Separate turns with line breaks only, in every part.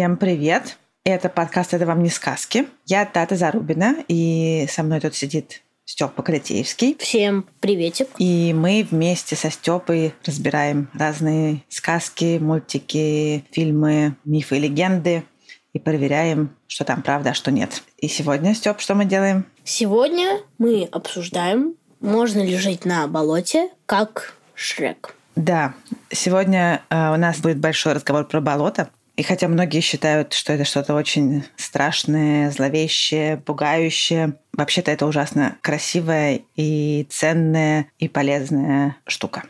Всем привет! Это подкаст «Это вам не сказки». Я Тата Зарубина, и со мной тут сидит Степа Калитеевский.
Всем приветик.
И мы вместе со Степой разбираем разные сказки, мультики, фильмы, мифы и легенды и проверяем, что там правда, а что нет. И сегодня, Степ, что мы делаем?
Сегодня мы обсуждаем, можно ли жить на болоте, как Шрек.
Да, сегодня э, у нас будет большой разговор про болото. И хотя многие считают, что это что-то очень страшное, зловещее, пугающее, вообще-то это ужасно красивая и ценная и полезная штука.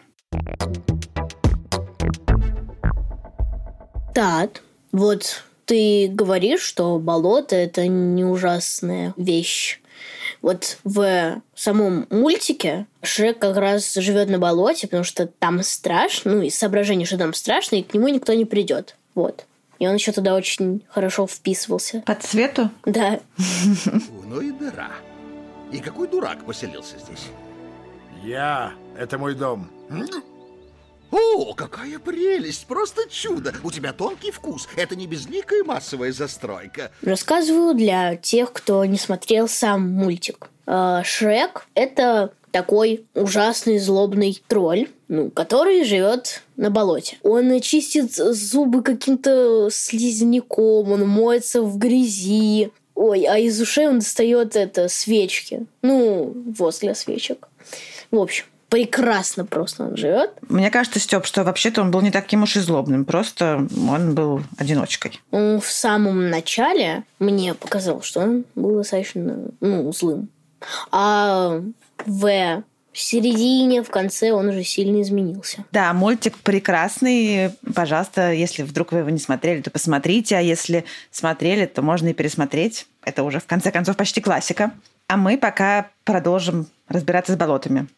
Так, вот ты говоришь, что болото это не ужасная вещь. Вот в самом мультике Шрек как раз живет на болоте, потому что там страшно, ну и соображение, что там страшно, и к нему никто не придет. Вот. И он еще туда очень хорошо вписывался.
По цвету?
Да.
Ну и дыра. И какой дурак поселился здесь?
Я. Это мой дом.
О, какая прелесть! Просто чудо! У тебя тонкий вкус. Это не безликая массовая застройка.
Рассказываю для тех, кто не смотрел сам мультик. Э, Шрек – это такой ужасный злобный тролль, ну, который живет на болоте. Он чистит зубы каким-то слизняком, он моется в грязи. Ой, а из ушей он достает это свечки. Ну, воз для свечек. В общем, прекрасно просто он живет.
Мне кажется, Степ, что вообще-то он был не таким уж и злобным, просто он был одиночкой.
Ну, В самом начале мне показалось, что он был достаточно ну, злым. А в середине, в конце он уже сильно изменился.
Да, мультик прекрасный. Пожалуйста, если вдруг вы его не смотрели, то посмотрите. А если смотрели, то можно и пересмотреть. Это уже, в конце концов, почти классика. А мы пока продолжим разбираться с болотами.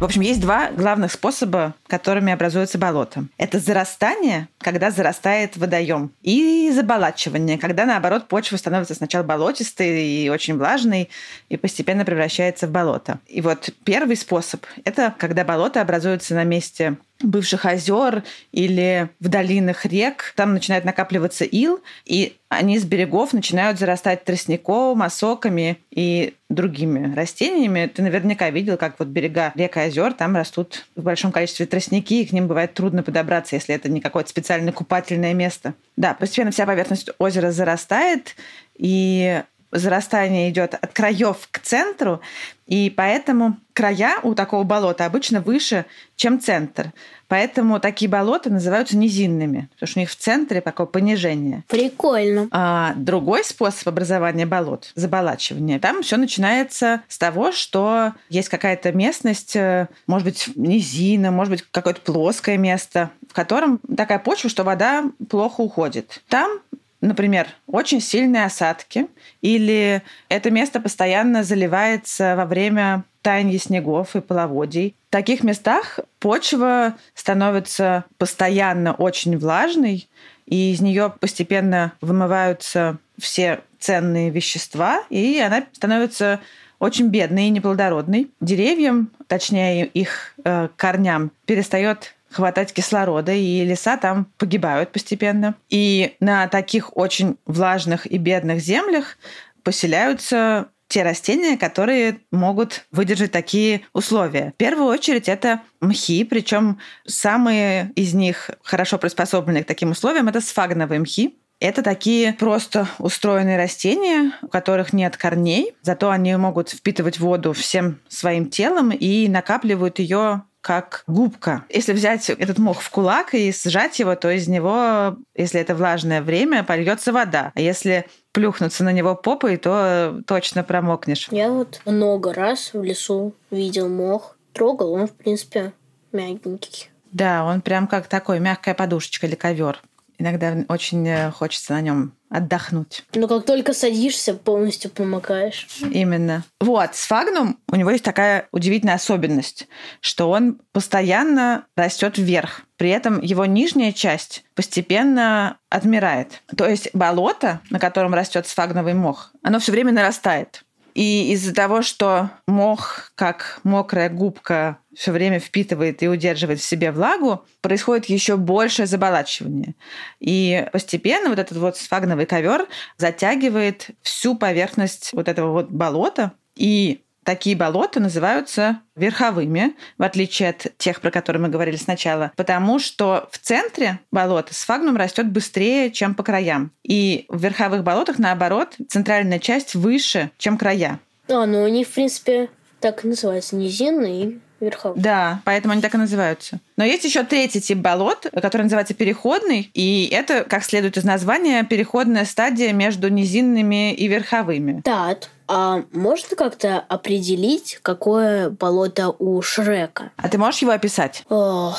В общем, есть два главных способа, которыми образуется болото. Это зарастание, когда зарастает водоем, и заболачивание, когда, наоборот, почва становится сначала болотистой и очень влажной, и постепенно превращается в болото. И вот первый способ – это когда болото образуется на месте бывших озер или в долинах рек. Там начинает накапливаться ил, и они с берегов начинают зарастать тростником, осоками и другими растениями. Ты наверняка видел, как вот берега рек и озер, там растут в большом количестве тростники, и к ним бывает трудно подобраться, если это не какое-то специальное купательное место. Да, постепенно вся поверхность озера зарастает, и зарастание идет от краев к центру, и поэтому края у такого болота обычно выше, чем центр. Поэтому такие болота называются низинными, потому что у них в центре такое понижение.
Прикольно.
А другой способ образования болот, заболачивания, там все начинается с того, что есть какая-то местность, э, может быть, низина, может быть, какое-то плоское место, в котором такая почва, что вода плохо уходит. Там например, очень сильные осадки, или это место постоянно заливается во время таяния снегов и половодий. В таких местах почва становится постоянно очень влажной, и из нее постепенно вымываются все ценные вещества, и она становится очень бедной и неплодородной. Деревьям, точнее их э, корням, перестает хватать кислорода, и леса там погибают постепенно. И на таких очень влажных и бедных землях поселяются те растения, которые могут выдержать такие условия. В первую очередь это мхи, причем самые из них хорошо приспособленные к таким условиям это сфагновые мхи. Это такие просто устроенные растения, у которых нет корней, зато они могут впитывать воду всем своим телом и накапливают ее как губка. Если взять этот мох в кулак и сжать его, то из него, если это влажное время, польется вода. А если плюхнуться на него попой, то точно промокнешь.
Я вот много раз в лесу видел мох. Трогал, он, в принципе, мягенький.
Да, он прям как такой мягкая подушечка или ковер. Иногда очень э, хочется на нем отдохнуть.
Но как только садишься, полностью помыкаешь.
Именно. Вот, сфагнум, у него есть такая удивительная особенность, что он постоянно растет вверх. При этом его нижняя часть постепенно отмирает. То есть болото, на котором растет сфагновый мох, оно все время нарастает. И из-за того, что мох, как мокрая губка, все время впитывает и удерживает в себе влагу, происходит еще большее заболачивание. И постепенно вот этот вот сфагновый ковер затягивает всю поверхность вот этого вот болота. И такие болота называются верховыми, в отличие от тех, про которые мы говорили сначала, потому что в центре болота сфагнум растет быстрее, чем по краям. И в верховых болотах, наоборот, центральная часть выше, чем края.
А, ну они, в принципе, так и называются, низинные и верховые.
Да, поэтому они так и называются. Но есть еще третий тип болот, который называется переходный, и это, как следует из названия, переходная стадия между низинными и верховыми.
Так, а можно как-то определить, какое болото у Шрека?
А ты можешь его описать?
Ох,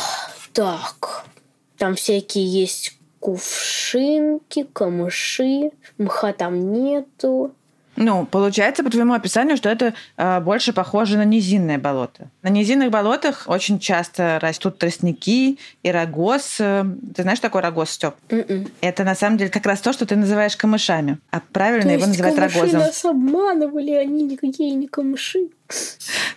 так, там всякие есть кувшинки, камыши, мха там нету.
Ну, получается, по твоему описанию, что это э, больше похоже на низинное болото. На низинных болотах очень часто растут тростники и рогоз. Э, Ты знаешь, что такое рогоз, Степ?
М-м.
Это на самом деле как раз то, что ты называешь камышами. А правильно
То
его
камыши
рогозом.
нас обманывали, они никакие не камыши.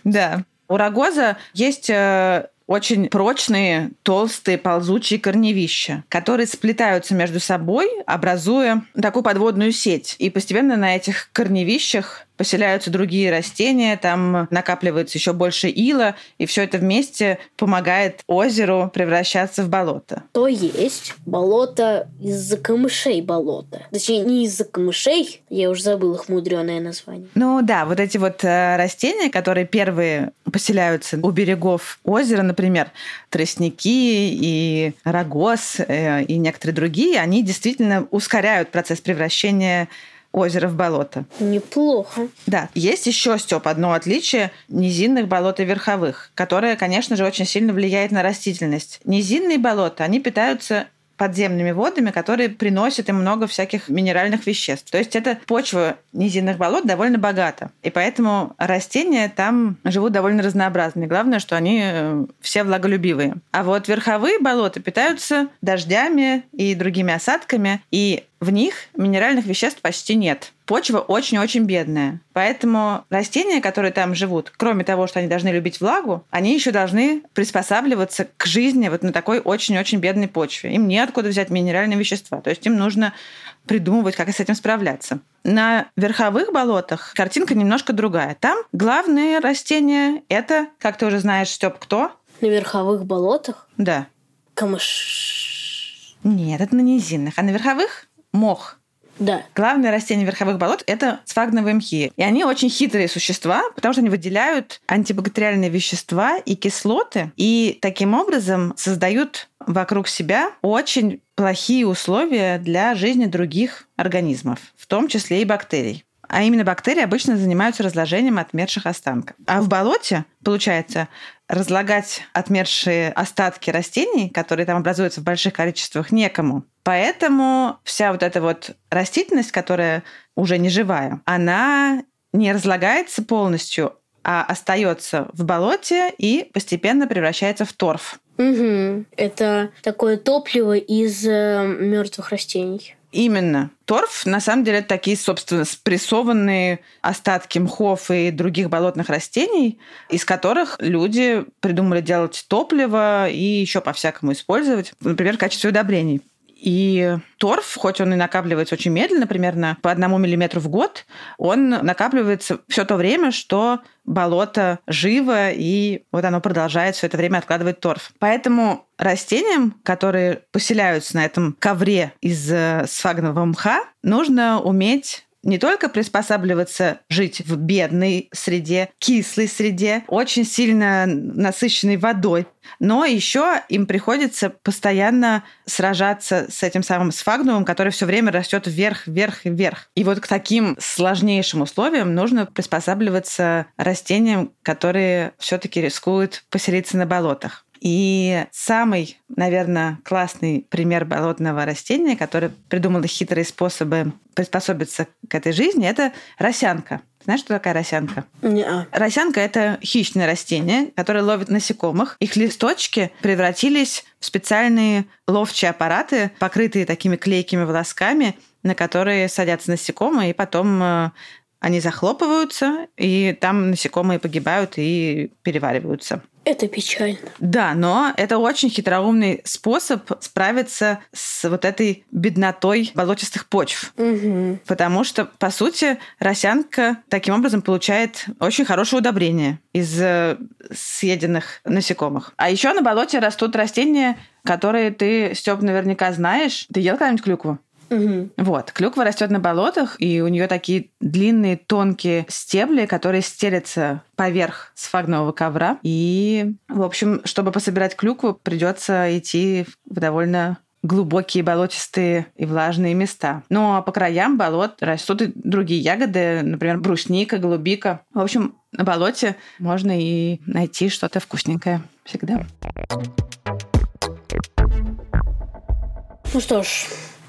Да. У рогоза есть э, очень прочные, толстые, ползучие корневища, которые сплетаются между собой, образуя такую подводную сеть. И постепенно на этих корневищах поселяются другие растения, там накапливается еще больше ила, и все это вместе помогает озеру превращаться в болото.
То есть болото из-за камышей болото. Точнее, не из-за камышей, я уже забыл их мудреное название.
Ну да, вот эти вот э, растения, которые первые поселяются у берегов озера, например, тростники и рогоз э, и некоторые другие, они действительно ускоряют процесс превращения озера в болото.
Неплохо.
Да, есть еще, Степ, одно отличие низинных болот и верховых, которое, конечно же, очень сильно влияет на растительность. Низинные болота, они питаются подземными водами, которые приносят им много всяких минеральных веществ. То есть это почва низинных болот довольно богата. И поэтому растения там живут довольно разнообразные. Главное, что они э, все влаголюбивые. А вот верховые болота питаются дождями и другими осадками, и в них минеральных веществ почти нет. Почва очень-очень бедная. Поэтому растения, которые там живут, кроме того, что они должны любить влагу, они еще должны приспосабливаться к жизни вот на такой очень-очень бедной почве. Им неоткуда взять минеральные вещества. То есть им нужно придумывать, как с этим справляться. На верховых болотах картинка немножко другая. Там главные растения — это, как ты уже знаешь, Степ, кто?
На верховых болотах
Да.
камыш...
Нет, это на низинных. А на верховых — мох.
Да.
Главное растение верховых болот – это сфагновые мхи. И они очень хитрые существа, потому что они выделяют антибактериальные вещества и кислоты, и таким образом создают вокруг себя очень плохие условия для жизни других организмов, в том числе и бактерий. А именно бактерии обычно занимаются разложением отмерших останков. А в болоте, получается, разлагать отмершие остатки растений, которые там образуются в больших количествах, некому. Поэтому вся вот эта вот растительность, которая уже не живая, она не разлагается полностью, а остается в болоте и постепенно превращается в торф.
Угу. Это такое топливо из мертвых растений.
Именно. Торф, на самом деле, это такие, собственно, спрессованные остатки мхов и других болотных растений, из которых люди придумали делать топливо и еще по-всякому использовать, например, в качестве удобрений. И торф, хоть он и накапливается очень медленно, примерно по одному миллиметру в год, он накапливается все то время, что болото живо, и вот оно продолжает все это время откладывать торф. Поэтому растениям, которые поселяются на этом ковре из э, сфагнового мха, нужно уметь не только приспосабливаться жить в бедной среде, кислой среде, очень сильно насыщенной водой, но еще им приходится постоянно сражаться с этим самым сфагнумом, который все время растет вверх, вверх и вверх. И вот к таким сложнейшим условиям нужно приспосабливаться растениям, которые все-таки рискуют поселиться на болотах. И самый, наверное, классный пример болотного растения, который придумала хитрые способы приспособиться к этой жизни, это росянка. Знаешь, что такая росянка?
Не-а.
Росянка – это хищное растение, которое ловит насекомых. Их листочки превратились в специальные ловчие аппараты, покрытые такими клейкими волосками, на которые садятся насекомые, и потом э, они захлопываются, и там насекомые погибают и перевариваются.
Это печально.
Да, но это очень хитроумный способ справиться с вот этой беднотой болотистых почв.
Угу.
Потому что, по сути, росянка таким образом получает очень хорошее удобрение из э, съеденных насекомых. А еще на болоте растут растения, которые ты, Степ, наверняка знаешь. Ты ел когда-нибудь клюкву?
Угу.
Вот, клюква растет на болотах, и у нее такие длинные тонкие стебли, которые стелятся поверх сфагнового ковра. И, в общем, чтобы пособирать клюкву, придется идти в довольно глубокие болотистые и влажные места. Ну а по краям болот растут и другие ягоды, например, брусника, голубика. В общем, на болоте можно и найти что-то вкусненькое всегда.
Ну что ж,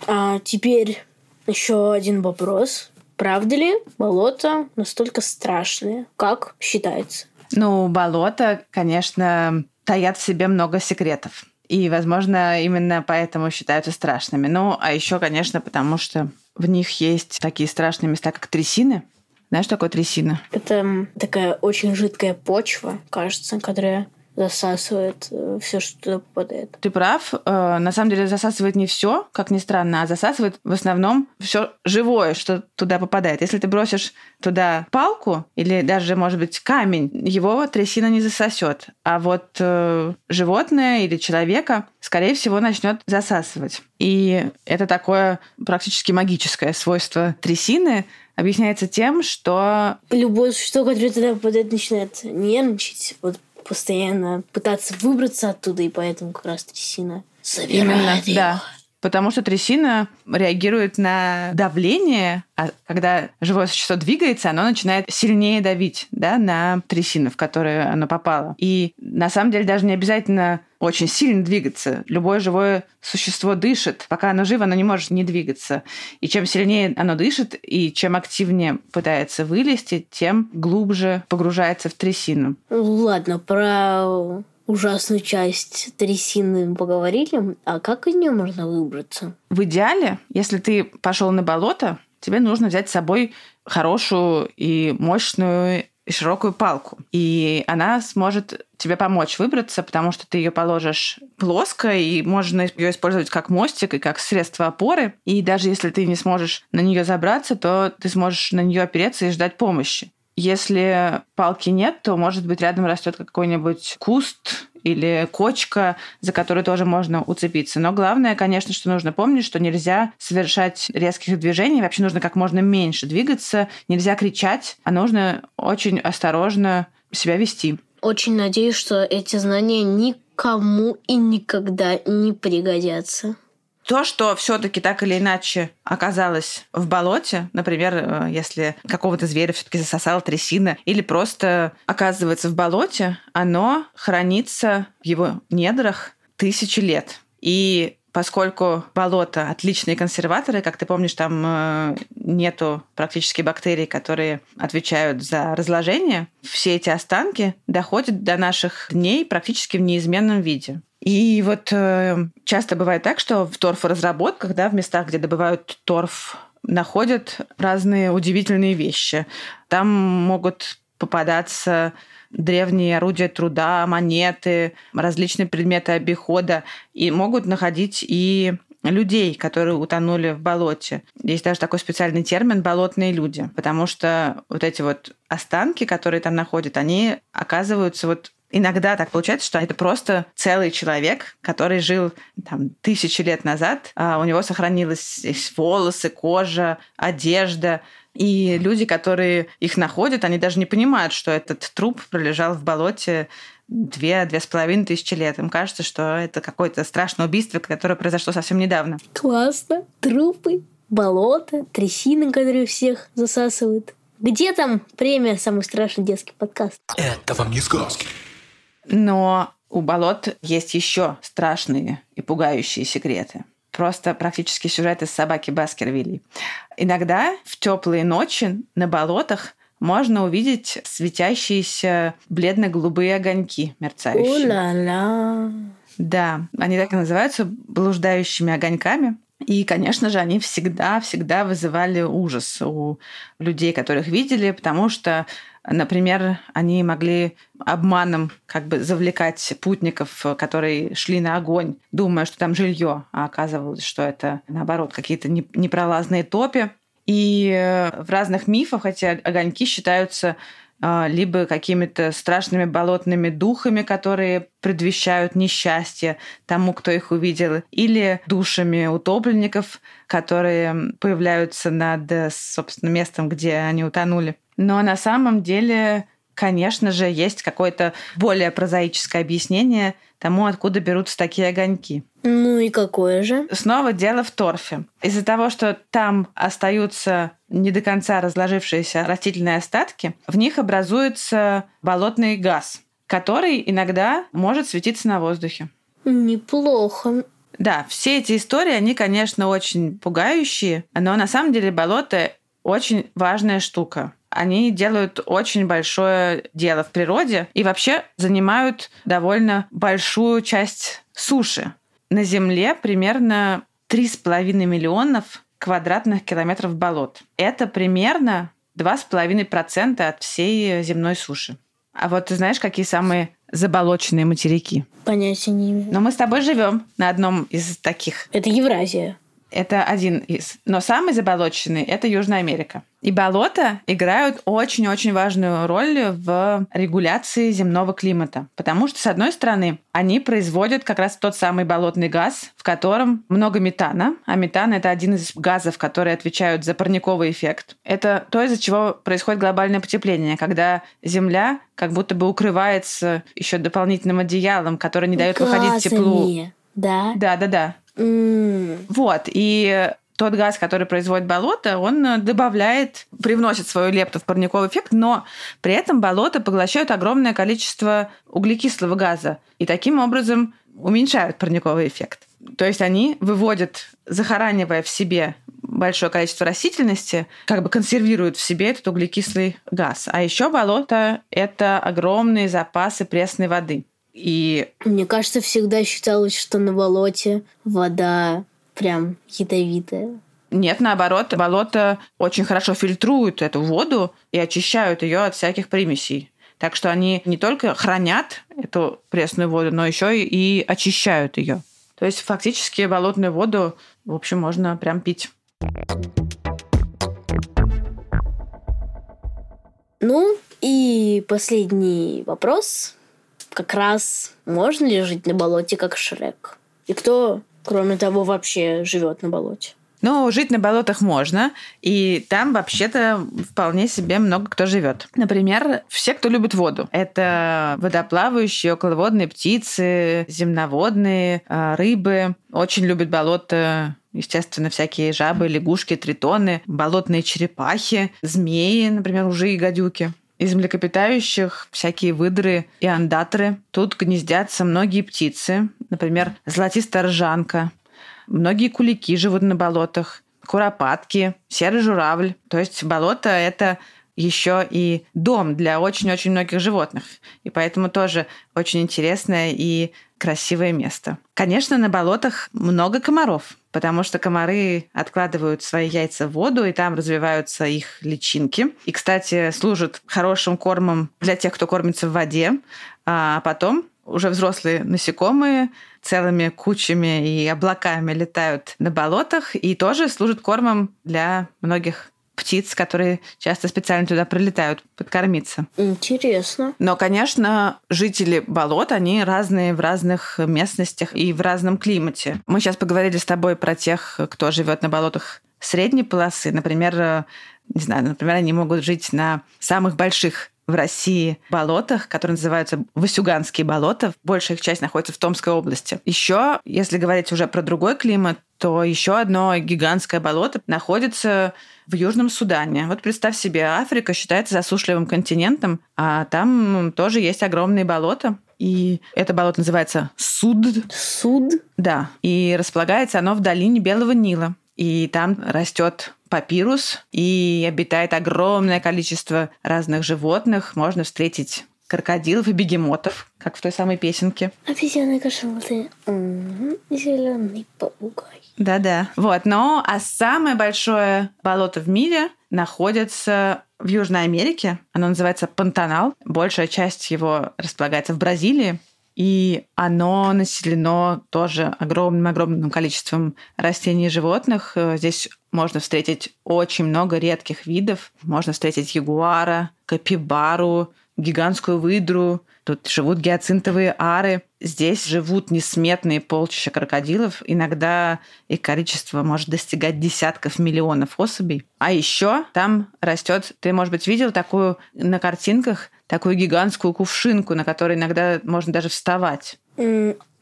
а теперь еще один вопрос. Правда ли болото настолько страшное, как считается?
Ну, болото, конечно, таят в себе много секретов. И, возможно, именно поэтому считаются страшными. Ну, а еще, конечно, потому что в них есть такие страшные места, как трясины. Знаешь, что такое трясина?
Это такая очень жидкая почва, кажется, которая засасывает все, что туда попадает.
Ты прав. Э, На самом деле засасывает не все, как ни странно, а засасывает в основном все живое, что туда попадает. Если ты бросишь туда палку или даже, может быть, камень, его трясина не засосет. А вот э, животное или человека, скорее всего, начнет засасывать. И это такое практически магическое свойство трясины объясняется тем, что
Любое существо, которое туда попадает, начинает нервничать, вот постоянно пытаться выбраться оттуда, и поэтому как раз трясина
Именно,
забирает его.
да. Потому что трясина реагирует на давление, а когда живое существо двигается, оно начинает сильнее давить да, на трясину, в которую оно попало. И на самом деле даже не обязательно очень сильно двигаться. Любое живое существо дышит. Пока оно живо, оно не может не двигаться. И чем сильнее оно дышит, и чем активнее пытается вылезти, тем глубже погружается в трясину.
Ну, Ладно, про ужасную часть трясины поговорили. А как из нее можно выбраться?
В идеале, если ты пошел на болото, тебе нужно взять с собой хорошую и мощную и широкую палку. И она сможет тебе помочь выбраться, потому что ты ее положишь плоско, и можно ее использовать как мостик и как средство опоры. И даже если ты не сможешь на нее забраться, то ты сможешь на нее опереться и ждать помощи. Если палки нет, то, может быть, рядом растет какой-нибудь куст или кочка, за которую тоже можно уцепиться. Но главное, конечно, что нужно помнить, что нельзя совершать резких движений, вообще нужно как можно меньше двигаться, нельзя кричать, а нужно очень осторожно себя вести.
Очень надеюсь, что эти знания никому и никогда не пригодятся.
То, что все-таки так или иначе оказалось в болоте, например, э, если какого-то зверя все-таки засосала трясина, или просто оказывается в болоте, оно хранится в его недрах тысячи лет. И поскольку болото отличные консерваторы, как ты помнишь, там э, нету практически бактерий, которые отвечают за разложение, все эти останки доходят до наших дней практически в неизменном виде. И вот э, часто бывает так, что в торфоразработках, да, в местах, где добывают торф, находят разные удивительные вещи. Там могут попадаться древние орудия труда, монеты, различные предметы обихода, и могут находить и людей, которые утонули в болоте. Есть даже такой специальный термин «болотные люди», потому что вот эти вот останки, которые там находят, они оказываются вот Иногда так получается, что это просто целый человек, который жил там тысячи лет назад, а у него сохранились волосы, кожа, одежда. И люди, которые их находят, они даже не понимают, что этот труп пролежал в болоте две, две с половиной тысячи лет. Им кажется, что это какое-то страшное убийство, которое произошло совсем недавно.
Классно. Трупы, болото, трясины, которые всех засасывают. Где там премия «Самый страшный детский подкаст»?
Это вам не сказки.
Но у болот есть еще страшные и пугающие секреты. Просто практически сюжет из собаки Баскервилей. Иногда в теплые ночи на болотах можно увидеть светящиеся бледно-голубые огоньки мерцающие.
Ула-ла.
Да, они так и называются блуждающими огоньками. И, конечно же, они всегда-всегда вызывали ужас у людей, которых видели, потому что, например, они могли обманом как бы завлекать путников, которые шли на огонь, думая, что там жилье, а оказывалось, что это, наоборот, какие-то не- непролазные топи. И э, в разных мифах эти огоньки считаются либо какими-то страшными болотными духами, которые предвещают несчастье тому, кто их увидел, или душами утопленников, которые появляются над, э, собственно, местом, где они утонули. Но на самом деле, конечно же, есть какое-то более прозаическое объяснение тому, откуда берутся такие огоньки.
Ну и какое же?
Снова дело в торфе. Из-за того, что там остаются не до конца разложившиеся растительные остатки, в них образуется болотный газ, который иногда может светиться на воздухе.
Неплохо.
Да, все эти истории, они, конечно, очень пугающие, но на самом деле болото очень важная штука. Они делают очень большое дело в природе и вообще занимают довольно большую часть суши. На Земле примерно 3,5 миллионов квадратных километров болот. Это примерно 2,5% от всей земной суши. А вот ты знаешь, какие самые заболоченные материки?
Понятия не имею.
Но мы с тобой живем на одном из таких.
Это Евразия.
Это один из. Но самый заболоченный – это Южная Америка. И болота играют очень-очень важную роль в регуляции земного климата. Потому что, с одной стороны, они производят как раз тот самый болотный газ, в котором много метана. А метан – это один из газов, которые отвечают за парниковый эффект. Это то, из-за чего происходит глобальное потепление, когда Земля как будто бы укрывается еще дополнительным одеялом, которое не дает выходить теплу.
Да.
Да, да, да.
М,
Вот, и тот газ, который производит болото, он э, добавляет, привносит свою лепту в парниковый эффект, но при этом болото поглощают огромное количество углекислого газа и таким образом уменьшают парниковый эффект. То есть они выводят, захоранивая в себе большое количество растительности, как бы консервируют в себе этот углекислый газ. А еще болото – это огромные запасы пресной воды. И
Мне кажется, всегда считалось, что на болоте вода прям ядовитая.
Нет, наоборот, болото очень хорошо фильтруют эту воду и очищают ее от всяких примесей. Так что они не только хранят эту пресную воду, но еще и очищают ее. То есть фактически болотную воду, в общем, можно прям пить.
Ну, и последний вопрос. Как раз, можно ли жить на болоте, как Шрек? И кто, кроме того, вообще живет на болоте?
Но жить на болотах можно, и там вообще-то вполне себе много кто живет. Например, все, кто любит воду. Это водоплавающие, околоводные птицы, земноводные, а, рыбы. Очень любят болото Естественно, всякие жабы, лягушки, тритоны, болотные черепахи, змеи, например, ужи и гадюки. Из млекопитающих всякие выдры и андаторы. Тут гнездятся многие птицы, например, золотистая ржанка, Многие кулики живут на болотах, куропатки, серый журавль. То есть болото – это еще и дом для очень-очень многих животных. И поэтому тоже очень интересное и красивое место. Конечно, на болотах много комаров, потому что комары откладывают свои яйца в воду, и там развиваются их личинки. И, кстати, служат хорошим кормом для тех, кто кормится в воде. А потом уже взрослые насекомые целыми кучами и облаками летают на болотах и тоже служат кормом для многих птиц, которые часто специально туда прилетают подкормиться.
Интересно.
Но, конечно, жители болот, они разные в разных местностях и в разном климате. Мы сейчас поговорили с тобой про тех, кто живет на болотах средней полосы. Например, не знаю, например, они могут жить на самых больших в России болотах, которые называются Васюганские болота. Большая их часть находится в Томской области. Еще, если говорить уже про другой климат, то еще одно гигантское болото находится в Южном Судане. Вот представь себе, Африка считается засушливым континентом, а там тоже есть огромные болота. И это болото называется Суд.
Суд.
Да, и располагается оно в долине Белого Нила. И там растет папирус, и обитает огромное количество разных животных. Можно встретить крокодилов и бегемотов, как в той самой песенке.
Обезьяны кошелоты. Зеленый попугай.
Да-да. Вот, но а самое большое болото в мире находится в Южной Америке. Оно называется Пантанал. Большая часть его располагается в Бразилии. И оно населено тоже огромным-огромным количеством растений и животных. Э, Здесь можно встретить очень много редких видов. Можно встретить ягуара, капибару, гигантскую выдру. Тут живут гиацинтовые ары. Здесь живут несметные полчища крокодилов. Иногда их количество может достигать десятков миллионов особей. А еще там растет, ты, может быть, видел такую на картинках, такую гигантскую кувшинку, на которой иногда можно даже вставать.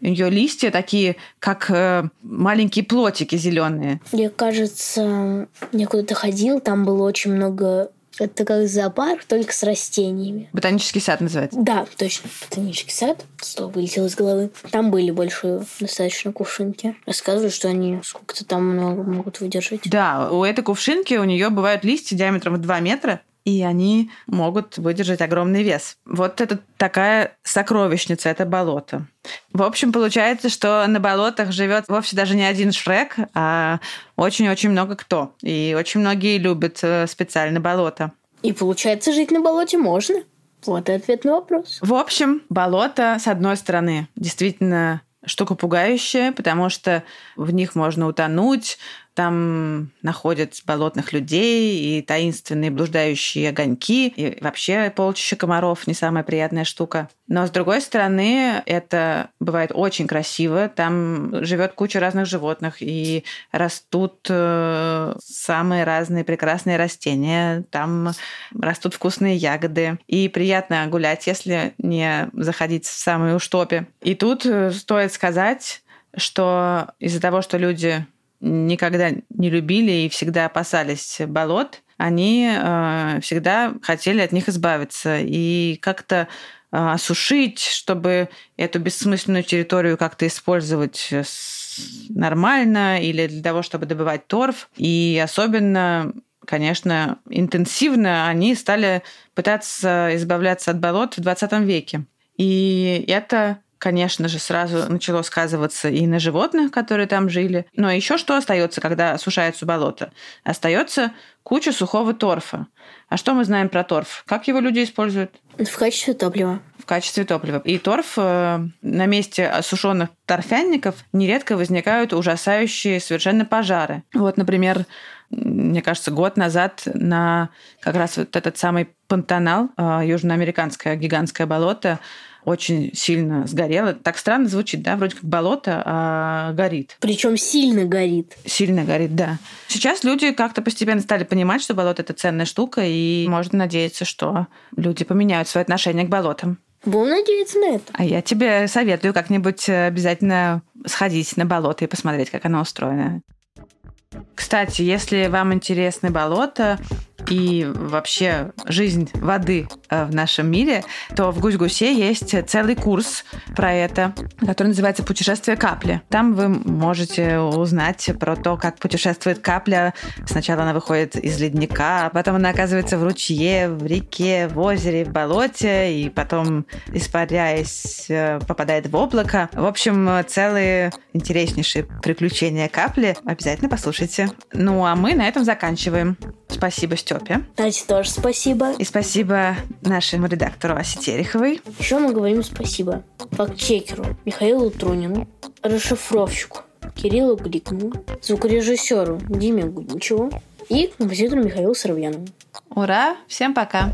Ее листья такие, как э, маленькие плотики зеленые.
Мне кажется, я куда-то ходил, там было очень много... Это как зоопарк, только с растениями.
Ботанический сад называется.
Да, точно. Ботанический сад. Слово вылетело из головы. Там были большие достаточно кувшинки. Рассказывают, что они сколько-то там много могут выдержать.
Да, у этой кувшинки у нее бывают листья диаметром в 2 метра, и они могут выдержать огромный вес. Вот это такая сокровищница, это болото. В общем, получается, что на болотах живет вовсе даже не один Шрек, а очень-очень много кто. И очень многие любят э, специально болото.
И получается, жить на болоте можно. Вот и ответ на вопрос.
В общем, болото, с одной стороны, действительно штука пугающая, потому что в них можно утонуть, там находят болотных людей и таинственные блуждающие огоньки, и вообще полчища комаров не самая приятная штука. Но с другой стороны, это бывает очень красиво. Там живет куча разных животных, и растут э, самые разные прекрасные растения. Там растут вкусные ягоды. И приятно гулять, если не заходить в самые уж топи. И тут э, стоит сказать, что из-за того, что люди никогда не любили и всегда опасались болот, они э, всегда хотели от них избавиться и как-то э, осушить, чтобы эту бессмысленную территорию как-то использовать с- нормально или для того, чтобы добывать торф. И особенно конечно, интенсивно они стали пытаться избавляться от болот в 20 веке. И это конечно же, сразу начало сказываться и на животных, которые там жили. Но еще что остается, когда осушается болото? Остается куча сухого торфа. А что мы знаем про торф? Как его люди используют?
В качестве топлива.
В качестве топлива. И торф э, на месте осушенных торфянников нередко возникают ужасающие совершенно пожары. Вот, например, мне кажется, год назад на как раз вот этот самый Пантанал, э, южноамериканское гигантское болото, очень сильно сгорело. Так странно звучит, да? Вроде как болото, а горит.
Причем сильно горит.
Сильно горит, да. Сейчас люди как-то постепенно стали понимать, что болото это ценная штука, и можно надеяться, что люди поменяют свое отношение к болотам.
Будем надеяться на это.
А я тебе советую как-нибудь обязательно сходить на болото и посмотреть, как оно устроено. Кстати, если вам интересны болота и вообще жизнь воды э, в нашем мире, то в Гусь-Гусе есть целый курс про это, который называется «Путешествие капли». Там вы можете узнать про то, как путешествует капля. Сначала она выходит из ледника, а потом она оказывается в ручье, в реке, в озере, в болоте, и потом, испаряясь, э, попадает в облако. В общем, целые интереснейшие приключения капли. Обязательно послушайте. Ну, а мы на этом заканчиваем. Спасибо, Степе.
Кстати, тоже спасибо.
И спасибо нашему редактору Асе Тереховой.
Еще мы говорим спасибо фактчекеру Михаилу Трунину, расшифровщику Кириллу Гликману, звукорежиссеру Диме Гудничеву и композитору Михаилу Соробьянову.
Ура! Всем пока!